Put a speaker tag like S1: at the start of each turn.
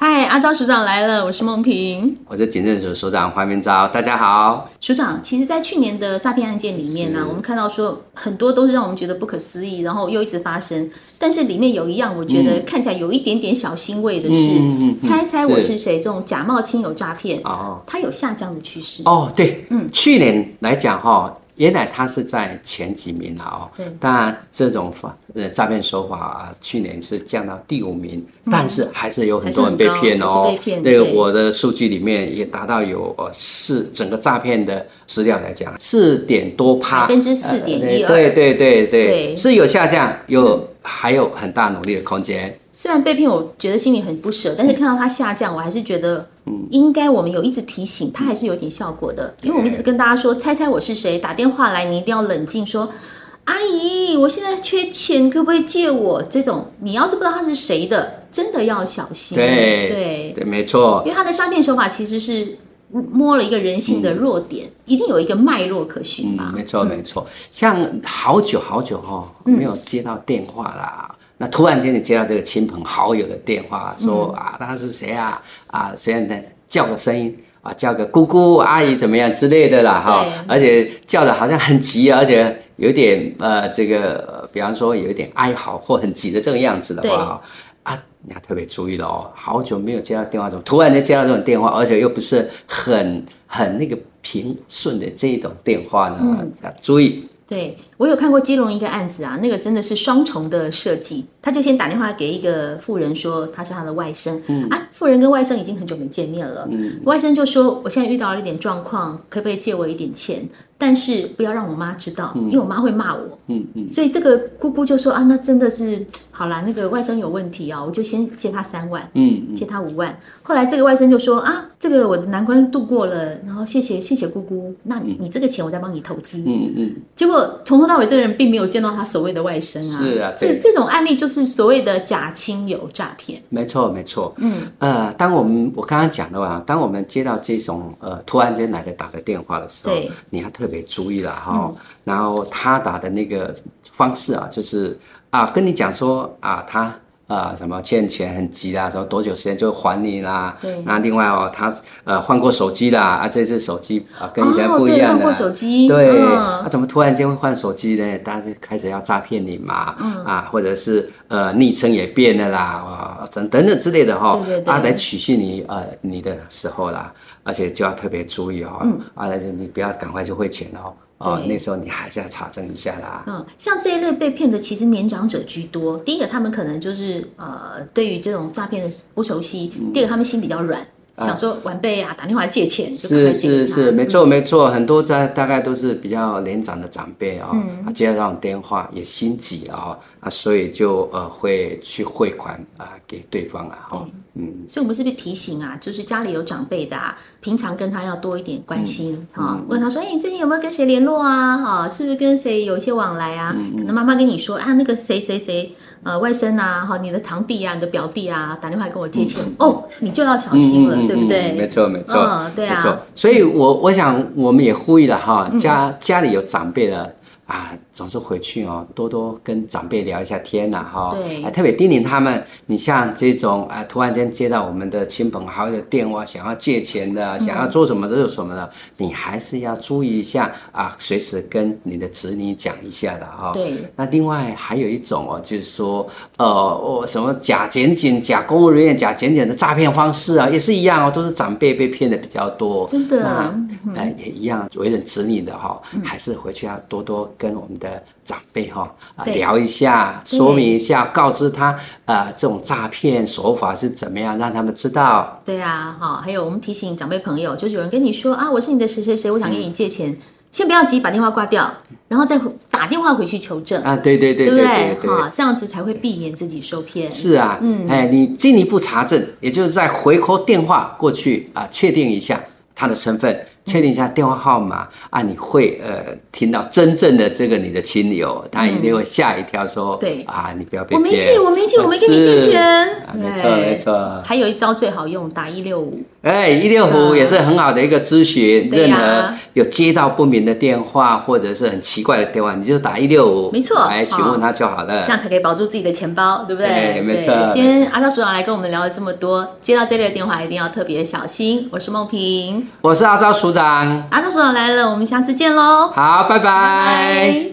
S1: 嗨，阿昭署长来了，我是梦萍，
S2: 我是警政署署长黄明昭，大家好。
S1: 署长，其实，在去年的诈骗案件里面呢、啊，我们看到说很多都是让我们觉得不可思议，然后又一直发生。但是里面有一样，我觉得看起来有一点点小欣慰的是，嗯、猜猜我是谁？这种假冒亲友诈骗哦，它有下降的趋势。
S2: 哦，对，嗯，去年来讲哈。原来他是在前几名了哦，对，当然这种法呃诈骗手法啊，去年是降到第五名，嗯，但是还是有很多人被骗哦。这个我的数据里面也达到有呃四，整个诈骗的资料来讲，四点多趴，
S1: 百分之四点一二，
S2: 对对对对，是有下降，有，嗯，还有很大努力的空间。
S1: 虽然被骗，我觉得心里很不舍，但是看到它下降，我还是觉得，应该我们有一直提醒，它还是有点效果的。因为我们一直跟大家说，猜猜我是谁，打电话来，你一定要冷静，说，阿姨，我现在缺钱，可不可以借我？这种你要是不知道他是谁的，真的要小心。
S2: 对对对，没错。
S1: 因为他的诈骗手法其实是摸了一个人性的弱点，嗯、一定有一个脉络可循嘛。
S2: 没错没错，像好久好久哈、哦，没有接到电话啦。那突然间你接到这个亲朋好友的电话，说啊，他是谁啊？啊，谁让他叫个声音。啊，叫个姑姑、阿姨怎么样之类的啦，哈，而且叫的好像很急，而且有点呃，这个比方说有一点哀嚎或很急的这个样子的话，啊，你要特别注意了哦，好久没有接到电话，怎么突然间接到这种电话，而且又不是很很那个平顺的这一种电话呢？要注意。
S1: 对，我有看过基隆一个案子啊，那个真的是双重的设计。他就先打电话给一个富人说他是他的外甥，嗯啊，富人跟外甥已经很久没见面了，嗯，外甥就说我现在遇到了一点状况，可不可以借我一点钱？但是不要让我妈知道，因为我妈会骂我。嗯嗯，所以这个姑姑就说啊，那真的是好啦，那个外甥有问题啊，我就先借他三万，嗯，借他五万。后来这个外甥就说啊，这个我的难关度过了，然后谢谢谢谢姑姑，那你这个钱我再帮你投资。嗯嗯，结果从头到尾这个人并没有见到他所谓的外甥啊。是啊，这这种案例就是所谓的假亲友诈骗。
S2: 没错没错。嗯呃，当我们我刚刚讲的啊，当我们接到这种呃突然间来的打的电话的时候，对，你要特别注意了哈，然后他打的那个方式啊，就是啊，跟你讲说啊，他。啊，什么欠钱很急啦，说多久时间就还你啦？对。那另外哦，他呃换过手机啦，啊，这只手机啊跟以前不一样的。换
S1: 过手机。
S2: 对。他怎么突然间会换手机呢？大家就开始要诈骗你嘛？嗯。啊，或者是呃昵称也变了啦，啊，等等等之类的哈。对对对。啊，来取信你呃你的时候啦，而且就要特别注意哦。嗯。啊，来就你不要赶快去汇钱哦。哦，那时候你还是要查证一下啦。
S1: 嗯，像这一类被骗的，其实年长者居多。第一个，他们可能就是呃，对于这种诈骗的不熟悉；嗯、第二个，他们心比较软。想说晚辈啊，打电话借钱，
S2: 是是是，没错没错，很多在大概都是比较年长的长辈啊，啊接到这种电话也心急啊，啊所以就呃会去汇款啊给对方啊，哈，嗯，
S1: 所以我们是不是提醒啊，就是家里有长辈的啊，平常跟他要多一点关心啊，问他说，哎，你最近有没有跟谁联络啊？哈，是不是跟谁有一些往来啊？可能妈妈跟你说啊，那个谁谁谁。呃，外甥啊，哈，你的堂弟啊，你的表弟啊，打电话跟我借钱，嗯、哦，你就要小心了，嗯、对不对？
S2: 没错，没错，
S1: 嗯，对啊，没错。
S2: 所以我我想，我们也呼吁了哈，家家里有长辈的。啊，总是回去哦，多多跟长辈聊一下天呐，哈。对。啊，特别叮咛他们，你像这种啊，突然间接到我们的亲朋好友的电话，想要借钱的，想要做什么的，做什么的，嗯，你还是要注意一下啊，随时跟你的子女讲一下的哈。对。那另外还有一种哦，就是说，呃，哦，什么假检警、假公务人员、假检警的诈骗方式啊，也是一样哦，都是长辈被骗的比较多。
S1: 真的。啊。
S2: 哎，也一样，为人子女的哈，还是回去要多多。跟我们的长辈哈啊聊一下，说明一下，告知他啊、呃、这种诈骗手法是怎么样，让他们知道。
S1: 对啊，哈，还有我们提醒长辈朋友，就是有人跟你说啊，我是你的谁谁谁，我想跟你借钱，嗯、先不要急，把电话挂掉，然后再打电话回去求证啊。
S2: 对对对对对，对，
S1: 哈，这样子才会避免自己受骗。
S2: 是啊，嗯，哎，你进一步查证，也就是再回扣电话过去啊，确定一下他的身份。确定一下电话号码啊，你会呃听到真正的这个你的亲友，他一定会吓一跳，说对。啊，你不要被骗，
S1: 我没借，我没借，我没跟你借钱，
S2: 没错没错。
S1: 还有一招最好用，打一六五，
S2: 哎，一六五也是很好的一个咨询，任何有接到不明的电话或者是很奇怪的电话，你就打一六五，
S1: 没错，
S2: 来询问他就好了，
S1: 这样才可以保住自己的钱包，对不对？
S2: 对，没错。
S1: 今天阿昭署长来跟我们聊了这么多，接到这类的电话一定要特别小心。我是梦萍，
S2: 我是阿昭署长，
S1: 阿杜所长来了，我们下次见喽。
S2: 好，拜拜。拜拜。